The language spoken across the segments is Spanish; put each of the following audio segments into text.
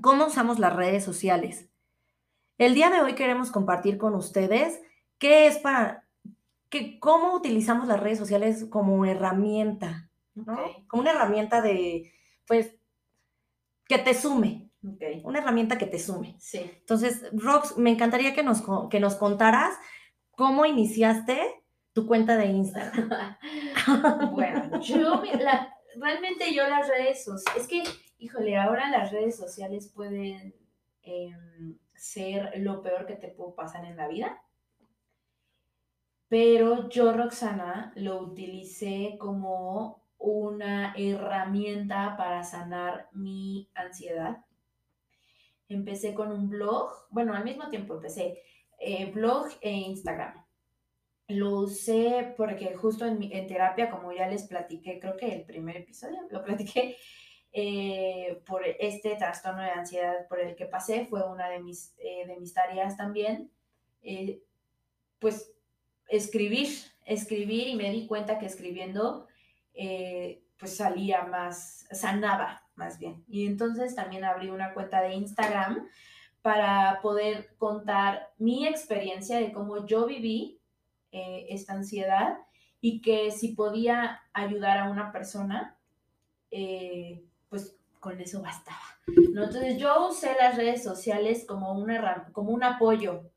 ¿Cómo usamos las redes sociales? El día de hoy queremos compartir con ustedes qué es para, que, cómo utilizamos las redes sociales como herramienta, ¿no? Como una herramienta de, pues, que te sume. Una herramienta que te sume. Sí. Entonces, Rox, me encantaría que nos, que nos contaras cómo iniciaste tu cuenta de Instagram. bueno, yo, realmente yo las redes sociales, es que, híjole, ahora las redes sociales pueden... Em, ser lo peor que te pudo pasar en la vida. Pero yo, Roxana, lo utilicé como una herramienta para sanar mi ansiedad. Empecé con un blog, bueno, al mismo tiempo empecé eh, blog e Instagram. Lo usé porque justo en, en terapia, como ya les platiqué, creo que el primer episodio lo platiqué, eh, por este trastorno de ansiedad por el que pasé, fue una de mis, eh, de mis tareas también, eh, pues escribir, escribir y me di cuenta que escribiendo pues salía más, sanaba más bien. Y entonces también abrí una cuenta de Instagram para poder contar mi experiencia de cómo yo viví esta ansiedad y que si podía ayudar a una persona, con eso bastaba. ¿no? Entonces yo usé las redes sociales como, una, como un apoyo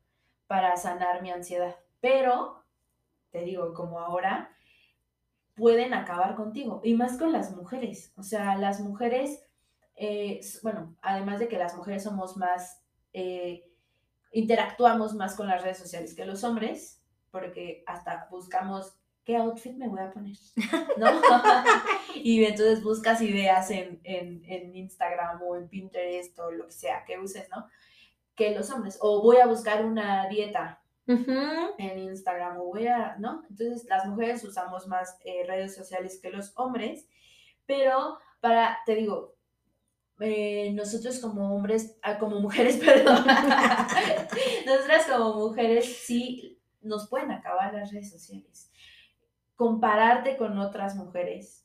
para sanar mi ansiedad, pero, te digo, como ahora, pueden acabar contigo, y más con las mujeres. O sea, las mujeres, eh, bueno, además de que las mujeres somos más, eh, interactuamos más con las redes sociales que los hombres, porque hasta buscamos ¿qué outfit me voy a poner? ¿No? y entonces buscas ideas en, Instagram o en Pinterest o lo que sea que uses, ¿no? Que los hombres. O voy a buscar una dieta en Instagram o voy a, ¿no? Entonces las mujeres usamos más eh, redes sociales que los hombres, pero para, te digo, eh, nosotros como hombres, ah, como mujeres, perdón, nosotras como mujeres sí nos pueden acabar las redes sociales compararte con otras mujeres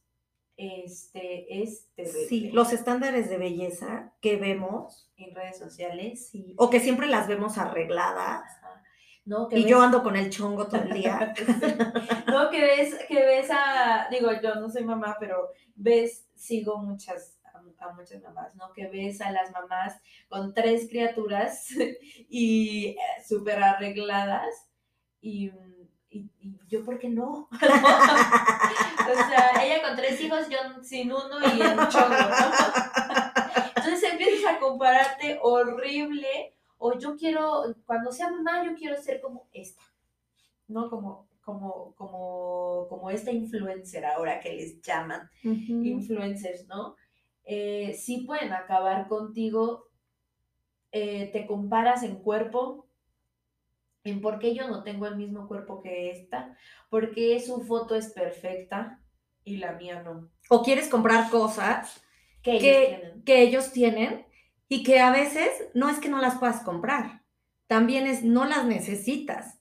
este, es Sí, los estándares de belleza que vemos en redes sociales. O que siempre las vemos arregladas. ¿no? y yo ando con el chongo todo el día. no, que ves, que ves a, digo, yo no soy mamá, pero ves, sigo muchas, a, muchas mamás, ¿no? Que ves a las mamás con tres criaturas y eh, súper arregladas y y, yo, ¿por qué no? o sea, ella con tres hijos, yo sin uno y en chongo, ¿no? Entonces empiezas a compararte horrible, o yo quiero, cuando sea mamá, yo quiero ser como esta, ¿no? Como, como, como, como esta influencer ahora que les llaman influencers, ¿no? Eh, sí pueden acabar contigo, eh, te comparas en cuerpo, en por qué yo no tengo el mismo cuerpo que esta, por qué su foto es perfecta y la mía no. O quieres comprar cosas que ellos, tienen. y que a veces no es que no las puedas comprar, también es no las necesitas.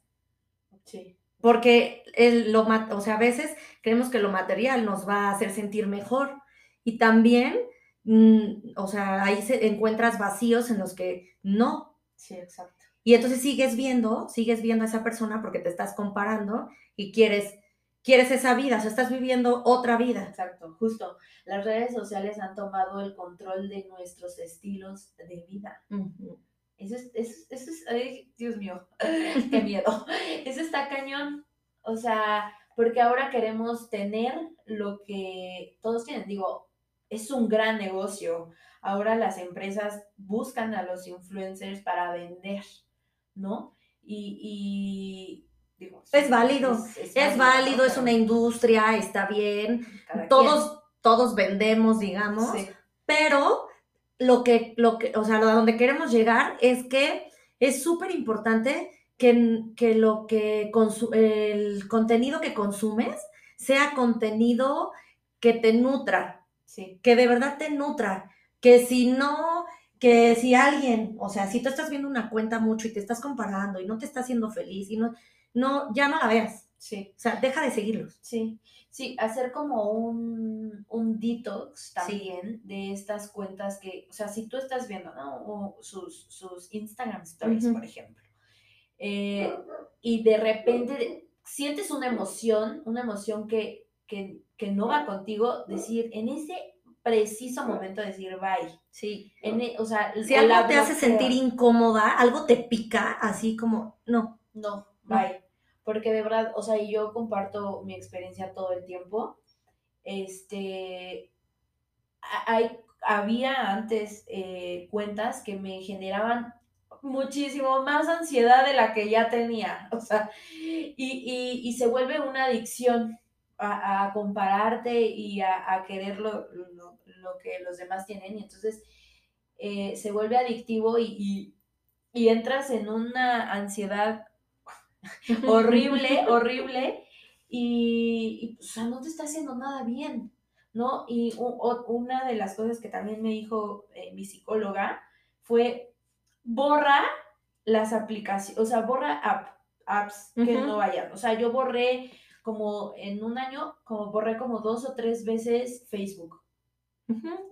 Sí. Porque el, lo, o sea, a veces creemos que lo material nos va a hacer sentir mejor y también, mm, o sea, ahí se encuentras vacíos en los que no. Sí, exacto. Y entonces sigues viendo, sigues viendo a esa persona porque te estás comparando y quieres, quieres esa vida, o sea, estás viviendo otra vida. Exacto, justo. Las redes sociales han tomado el control de nuestros estilos de vida. Eso es, eso, es ay, Dios mío, qué miedo. Eso está cañón. O sea, porque ahora queremos tener lo que todos tienen. Digo, es un gran negocio. Ahora las empresas buscan a los influencers para vender. ¿No? Y, digo, es válido, es, válido, es una industria, está bien, todos, todos vendemos, digamos, pero lo que, lo que, o sea, a donde queremos llegar es que es súper importante que, que lo que el contenido que consumes sea contenido que te nutra, Sí, que de verdad te nutra, que si no, que si alguien, o sea, si tú estás viendo una cuenta mucho y te estás comparando y no te está haciendo feliz y no, no, ya no la veas, sí. o sea, deja de seguirlos. Sí, sí, hacer como un, un detox también de estas cuentas que, o sea, si tú estás viendo, ¿no? O sus, sus Instagram stories, por ejemplo, eh, y de repente sientes una emoción, una emoción que, que, que no va contigo, decir, en ese preciso momento decir bye. Sí. En e- o sea, Si algo te hace sentir incómoda, algo te pica, así como, no. No, bye. Porque de verdad, o sea, y yo comparto mi experiencia todo el tiempo. Este, hay, había antes eh, cuentas que me generaban muchísimo más ansiedad de la que ya tenía. O sea, y, y- y se vuelve una adicción a, a compararte y a, a querer lo, lo- lo que los demás tienen. Y entonces eh, se vuelve adictivo y, y- y entras en una ansiedad horrible, horrible, y, y, pues, o sea, no te está haciendo nada bien, ¿no? Y o- una de las cosas que también me dijo eh, mi psicóloga fue, borra las aplicaciones, o sea, borra app, apps que no vayan. O sea, yo borré como en un año, como borré como dos o tres veces Facebook,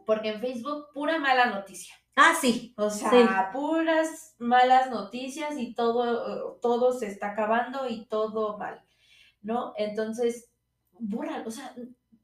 porque en Facebook pura mala noticia. Ah, sí. O sea, Sí. puras malas noticias y todo, eh, todo se está acabando y todo mal, ¿no? Entonces, borra, o sea,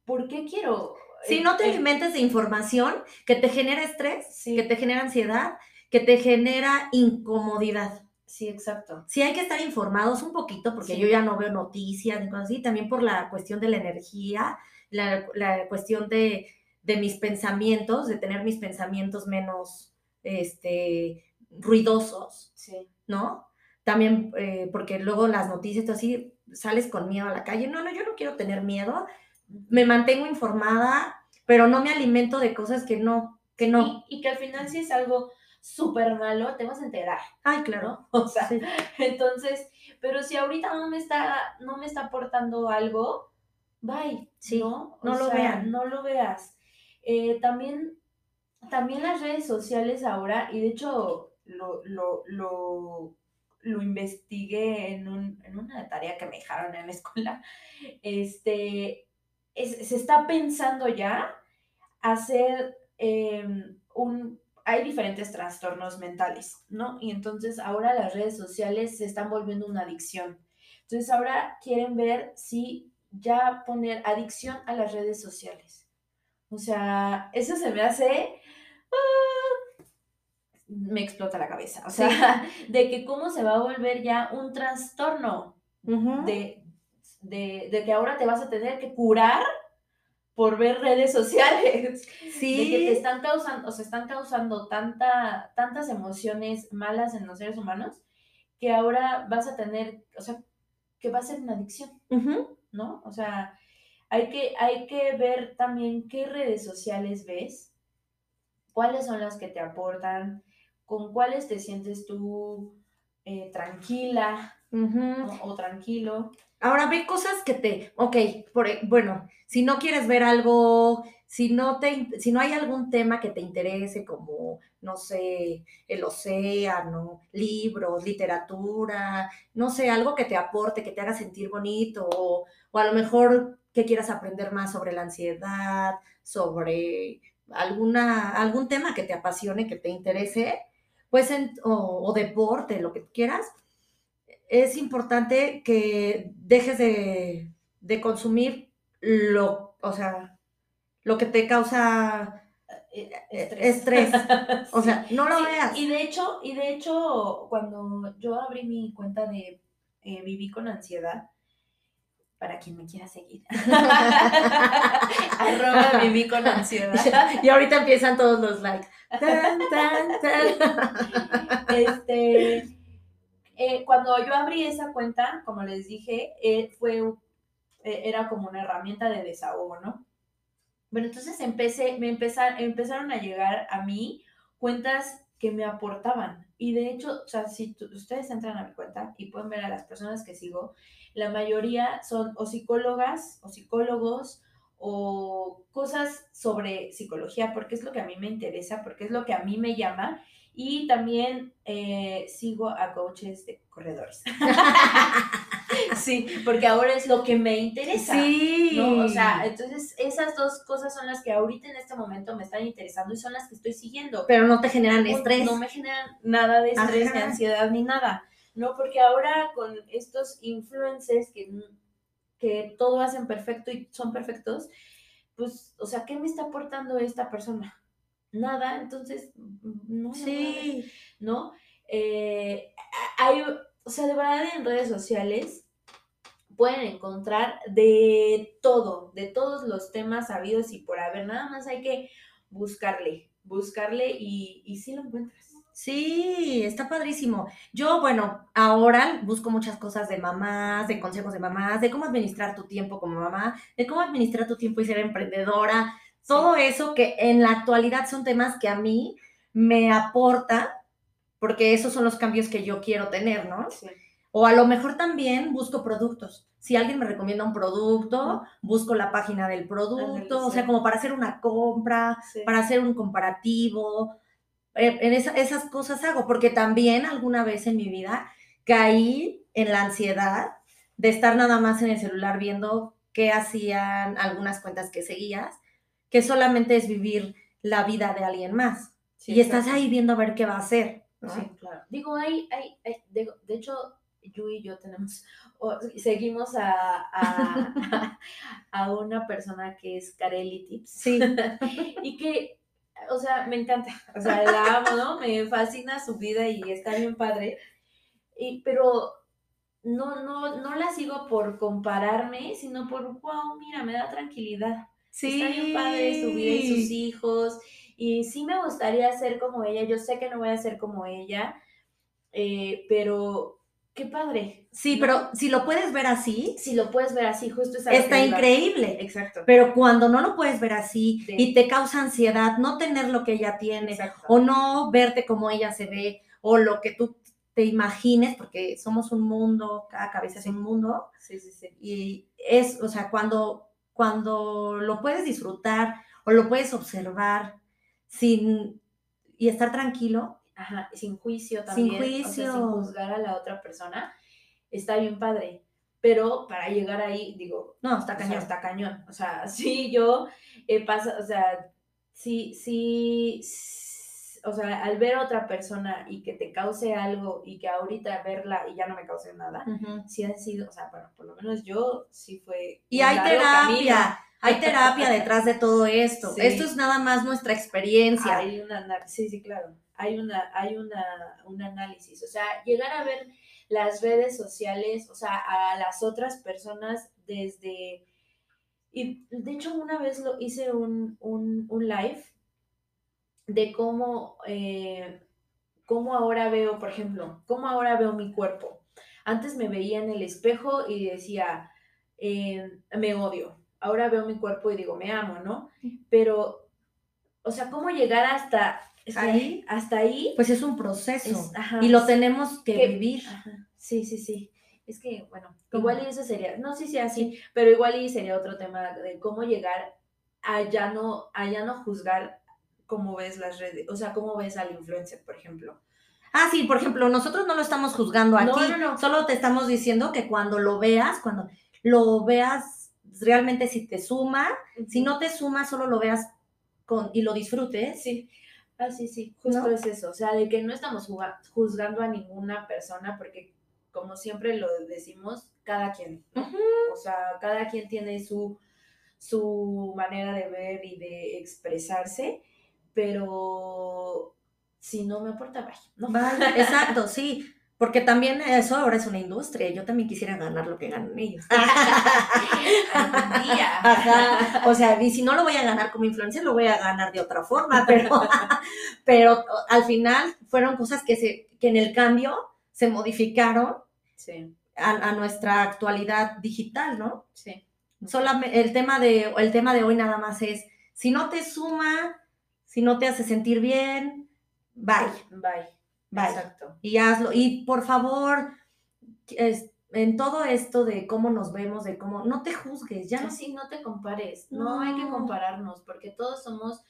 ¿por qué quiero? Si eh, no te eh, alimentes de información que te genera estrés, Sí. que te genera ansiedad, que te genera incomodidad. Sí, exacto. Sí hay que estar informados un poquito, porque Sí. yo ya no veo noticias ni cosas así, también por la cuestión de la energía, la, la cuestión de, de mis pensamientos, de tener mis pensamientos menos este, ruidosos, Sí. ¿no? También eh, porque luego las noticias, tú así sales con miedo a la calle. No, no, yo no quiero tener miedo, me mantengo informada, pero no me alimento de cosas que no, que no. Y, y que al final si es algo súper malo, te vas a enterar, Ay, claro. ¿no? O sea, Sí. entonces, pero si ahorita no me está, no me está aportando algo, bye, Sí, ¿no? No lo sea, vean. No lo veas. Eh, también, también las redes sociales ahora, y de hecho lo, lo, lo, lo investigué en, un, en una tarea que me dejaron en la escuela, este, es- se está pensando ya hacer em, un... Hay diferentes trastornos mentales, ¿no? Y entonces ahora las redes sociales se están volviendo una adicción. Entonces ahora quieren ver si ya poner adicción a las redes sociales. O sea, eso se me hace... ah, me explota la cabeza. O sea, de que cómo se va a volver ya un trastorno de, de que ahora te vas a tener que curar por ver redes sociales. Sí. De que te están causando, o sea, están causando tanta, tantas emociones malas en los seres humanos que ahora vas a tener, o sea, que va a ser una adicción. ¿no? O sea, hay que, hay que ver también qué redes sociales ves, cuáles son las que te aportan, con cuáles te sientes tú eh, tranquila o tranquilo. Ahora ve cosas que te, ok, por, e- bueno, si no quieres ver algo, si no te, si no hay algún tema que te interese, como, no sé, el océano, libros, literatura, no sé, algo que te aporte, que te haga sentir bonito, o, o a lo mejor que quieras aprender más sobre la ansiedad, sobre alguna, algún tema que te apasione, que te interese, pues, en- o, o deporte, lo que quieras, es importante que dejes de, de consumir lo, o sea, lo que te causa eh, estrés. O sea, no lo Sí, veas. Y de hecho, y de hecho, cuando yo abrí mi cuenta de eh, Viví con ansiedad, para quien me quiera seguir, arroba viví con ansiedad. y ahorita empiezan todos los likes. Tan, tan, tan. Este, eh, cuando yo abrí esa cuenta, como les dije, eh, fue, eh, era como una herramienta de desahogo, ¿no? Bueno, entonces empecé, me empezar, empezaron a llegar a mí cuentas que me aportaban. Y de hecho, o sea, si ustedes entran a mi cuenta y pueden ver a las personas que sigo, la mayoría son o psicólogas o psicólogos o cosas sobre psicología, porque es lo que a mí me interesa, porque es lo que a mí me llama. Y también eh, sigo a coaches de corredores. sí, porque ahora es lo que me interesa. Sí. ¿no? O sea, entonces esas dos cosas son las que ahorita en este momento me están interesando y son las que estoy siguiendo. Pero no te generan estrés. No, me generan nada de estrés, ni ansiedad, ni nada. No, porque ahora con estos influencers que, que todo hacen perfecto y son perfectos, pues, o sea, ¿qué me está aportando esta persona? Nada, entonces, no. Sí. ¿No? Eh, hay, o sea, de verdad en redes sociales pueden encontrar de todo, de todos los temas sabidos y por haber. Nada más hay que buscarle, buscarle y, y sí lo encuentras. Sí, está padrísimo. Yo, bueno, ahora busco muchas cosas de mamás, de consejos de mamás, de cómo administrar tu tiempo como mamá, de cómo administrar tu tiempo y ser emprendedora. Todo eso que en la actualidad son temas que a mí me aporta, porque esos son los cambios que yo quiero tener, ¿no? Sí. O a lo mejor también busco productos. Si alguien me recomienda un producto, busco la página del producto, o sea, como para hacer una compra, para hacer un comparativo. Eh, en esas cosas hago, porque también alguna vez en mi vida caí en la ansiedad de estar nada más en el celular viendo qué hacían algunas cuentas que seguías, que solamente es vivir la vida de alguien más. y estás ahí viendo a ver qué va a hacer. Sí, claro. Digo, hay, hay, de, hecho, Yu y yo tenemos, seguimos a, a, una persona que es Carelli Tips. Sí. y que, o sea, me encanta, o sea, la amo, ¿no? Me fascina su vida y está bien padre. Y, pero no, no, no la sigo por compararme, sino por, wow, mira, me da tranquilidad. Sí. Está bien padre su vida y sus hijos. Y sí me gustaría ser como ella. Yo sé que no voy a ser como ella, eh, pero qué padre. Sí, pero si lo puedes ver así. Si lo puedes ver así, justo Está increíble. Exacto. Pero cuando no lo puedes ver así y te causa ansiedad no tener lo que ella tiene o no verte como ella se ve o lo que tú te imagines, porque somos un mundo, cada cabeza es un mundo. Sí, sí, sí. Y es, o sea, cuando, cuando lo puedes disfrutar o lo puedes observar sin y estar tranquilo, Ajá, sin juicio también. Sin juicio. sin juzgar a la otra persona. Está bien padre. Pero para llegar ahí, digo, no, está cañón. está cañón. O sea, sí, yo he pasado, o sea, sí, sí, o sea, al ver a otra persona y que te cause algo y que ahorita verla y ya no me cause nada, sí han sido, o sea, bueno, por lo menos yo sí fue. Y hay terapia. Hay terapia detrás de todo esto. Esto es nada más nuestra experiencia. Hay una, sí, sí, claro hay, una, hay una, un análisis. O sea, llegar a ver las redes sociales, o sea, a las otras personas desde... Y de hecho una vez lo hice un, un, un live de cómo, eh, cómo ahora veo, por ejemplo, cómo ahora veo mi cuerpo. Antes me veía en el espejo y decía, eh, me odio. Ahora veo mi cuerpo y digo, me amo, ¿no? Pero, o sea, cómo llegar hasta ahí, hasta ahí. Pues es un proceso y lo tenemos que, vivir. Sí, sí, sí. Es que, bueno, igual y eso sería, no sé si así, pero igual y sería otro tema de cómo llegar a ya no, a ya no juzgar cómo ves las redes, o sea, cómo ves al influencer, por ejemplo. Ah, sí, por ejemplo, nosotros no lo estamos juzgando aquí, no, no, no. solo te estamos diciendo que cuando lo veas, cuando lo veas realmente si te suma, si no te suma, solo lo veas con, y lo disfrutes. Sí. Ah, sí, sí, justo es eso, o sea, de que no estamos juzgando a ninguna persona porque como siempre lo decimos, cada quien, o sea, cada quien tiene su, su manera de ver y de expresarse, pero si no me aporta, vaya, ¿no? exacto, sí. Porque también eso ahora es una industria. Yo también quisiera ganar lo que ganan ellos. O sea, y si no lo voy a ganar como influencer, lo voy a ganar de otra forma. Pero, pero al final fueron cosas que, se, que en el cambio se modificaron a, nuestra actualidad digital, ¿no? Sí. Solamente, el, tema de, el tema de hoy nada más es, si no te suma, si no te hace sentir bien, bye, Bye. bye. Exacto. Y hazlo. Y por favor, es- en todo esto de cómo nos vemos, de cómo, no te juzgues, ya no Así no te compares, no. hay que No. compararnos porque todos somos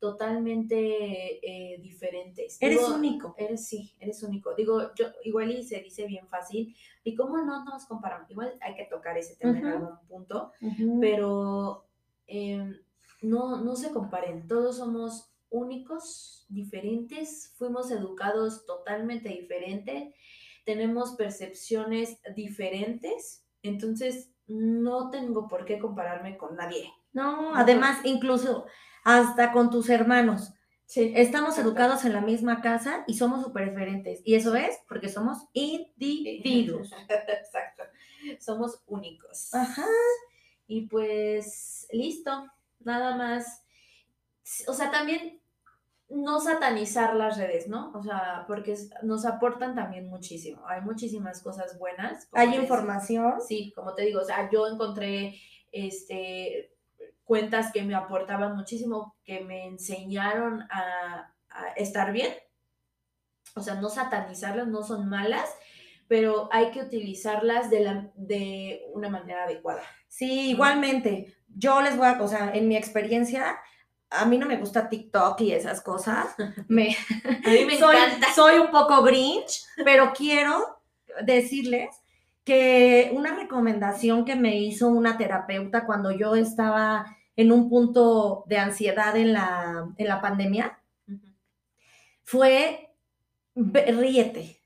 totalmente eh, diferentes. Eres único. Eres, sí, eres único. Digo, yo igual y se dice bien fácil. ¿Y cómo no nos comparamos? Igual hay que tocar ese tema en algún punto, pero em, no, no se comparen. Todos somos únicos, diferentes, fuimos educados totalmente diferente, tenemos percepciones diferentes, entonces no tengo por qué compararme con nadie. No, además, incluso hasta con tus hermanos. Sí. Estamos educados en la misma casa y somos súper diferentes. Y eso es porque somos individuos. Exacto. Somos únicos. Ajá. Y pues, listo. Nada más. O sea, también no satanizar las redes, ¿no? O sea, porque nos aportan también muchísimo. Hay muchísimas cosas buenas. Hay información. Sí, como te digo, o sea, yo encontré este cuentas que me aportaban muchísimo, que me enseñaron a, a estar bien. O sea, no satanizarlas, no son malas, pero hay que utilizarlas de, la, de una manera adecuada. Sí, igualmente. Yo les voy a, o sea, en mi experiencia, a mí no me gusta TikTok y esas cosas. Me, A mí me soy, encanta. soy un poco grinch, pero quiero decirles que una recomendación que me hizo una terapeuta cuando yo estaba en un punto de ansiedad en la, en la pandemia fue ve- ríete,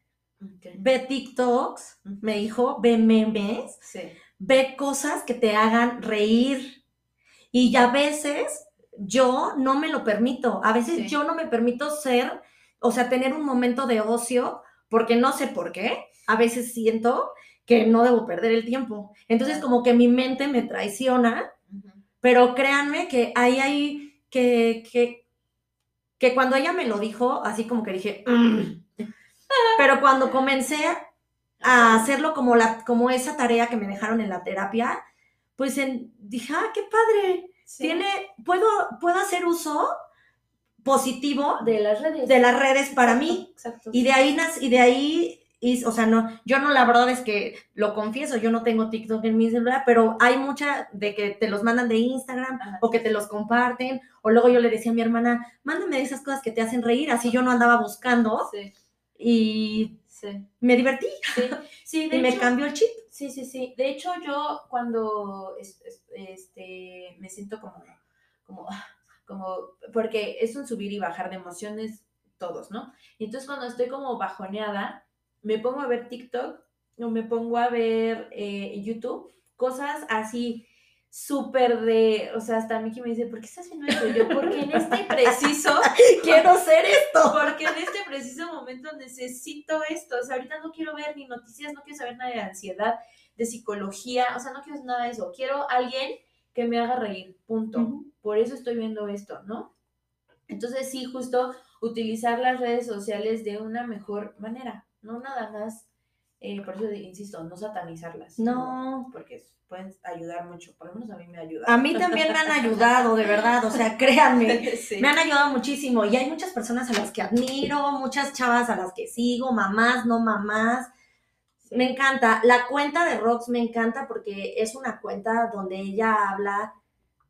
ve TikToks, me dijo, ve memes, Sí. ve cosas que te hagan reír. Y a veces yo no me lo permito, a veces Sí. yo no me permito ser, o sea, tener un momento de ocio, porque no sé por qué, a veces siento que no debo perder el tiempo. Entonces como que mi mente me traiciona, pero créanme que ahí hay que, que, que cuando ella me lo dijo, así como que dije, "Mm". pero cuando comencé a hacerlo como, la, como esa tarea que me dejaron en la terapia, pues en- dije, ah, qué padre, Sí. tiene, puedo, puedo hacer uso positivo de, las redes. de las redes para Exacto, mí. Exacto. Y de ahí, y de ahí, y, o sea, no, yo no, la verdad es que lo confieso, yo no tengo TikTok en mi celular, pero hay mucha de que te los mandan de Instagram Ajá. o que te los comparten, o luego yo le decía a mi hermana, mándame esas cosas que te hacen reír, así yo no andaba buscando Sí, y sí. me divertí Sí, sí, de y me cambió el chip. Sí, sí, sí. De hecho, yo cuando es- es- este, me siento como, como, como, porque es un subir y bajar de emociones todos, ¿no? Y entonces cuando estoy como bajoneada, me pongo a ver TikTok o me pongo a ver eh, YouTube, cosas así súper de, o sea, hasta que me dice, ¿por qué estás haciendo eso? Y yo, porque en este preciso Quiero ser esto. porque en este preciso momento necesito esto. O sea, ahorita no quiero ver ni noticias, no quiero saber nada de ansiedad, de psicología, o sea, no quiero nada de eso. Quiero alguien que me haga reír, punto. Por eso estoy viendo esto, ¿no? Entonces, sí, justo utilizar las redes sociales de una mejor manera, no nada más, eh, por eso insisto, no satanizarlas. No. Porque pueden ayudar mucho, por lo menos a mí me ayuda. A mí también me han ayudado, de verdad, o sea, créanme. Sí. Me han ayudado muchísimo y hay muchas personas a las que admiro, muchas chavas a las que sigo, mamás, no mamás. Sí. Me encanta. La cuenta de Rox me encanta porque es una cuenta donde ella habla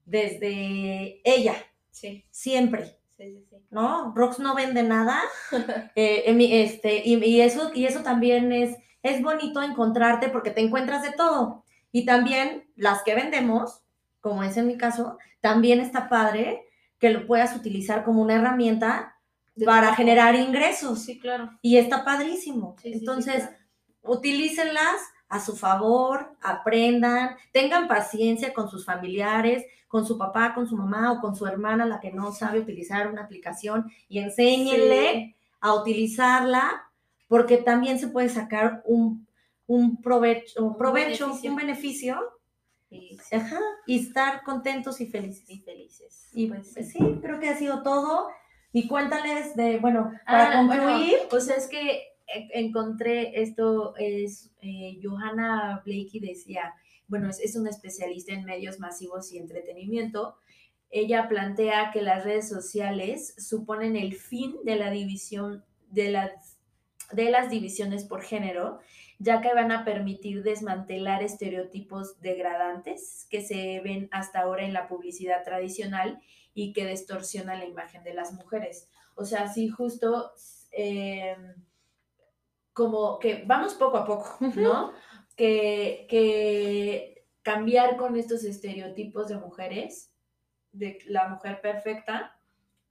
desde ella, Sí, siempre, sí, sí, sí. ¿no? Rox no vende nada. eh, este, y, y eso, y eso también es, es bonito encontrarte porque te encuentras de todo. Y también las que vendemos, como es en mi caso, también está padre que lo puedas utilizar como una herramienta De para trabajo. generar ingresos. Sí, claro. Y está padrísimo. Sí, sí, sí, Entonces, claro. utilícenlas a su favor, aprendan, tengan paciencia con sus familiares, con su papá, con su mamá o con su hermana, la que no sabe utilizar una aplicación, y enséñenle a utilizarla, porque también se puede sacar un, un provecho, un, provecho, beneficio. un beneficio, Y, sí, ajá, y estar contentos y felices. y felices. Y Pues, pues, sí, creo que ha sido todo. Y cuéntales de, bueno, para Ah, bueno, concluir, pues es que eh, encontré esto, es eh, Johanna Blakey decía, bueno, es, es una especialista en medios masivos y entretenimiento, ella plantea que las redes sociales suponen el fin de la división de las, de las divisiones por género, ya que van a permitir desmantelar estereotipos degradantes que se ven hasta ahora en la publicidad tradicional y que distorsionan la imagen de las mujeres. O sea, sí, justo eh, como que vamos poco a poco, ¿no? que, que cambiar con estos estereotipos de mujeres de la mujer perfecta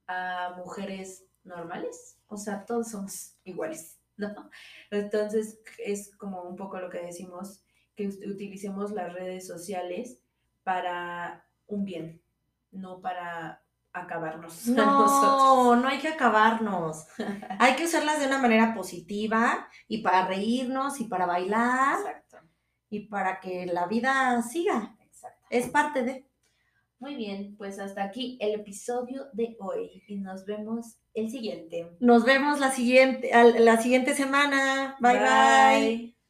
a mujeres normales. O sea, todos somos iguales, ¿no? Entonces, es como un poco lo que decimos, que utilicemos las redes sociales para un bien, no para acabarnos. No, no hay que acabarnos. hay que usarlas de una manera positiva y para reírnos y para bailar. Exacto. Y para que la vida siga. Exacto. Es parte de. Muy bien, pues hasta aquí el episodio de hoy y nos vemos el siguiente. Nos vemos la siguiente, la siguiente semana. bye. bye.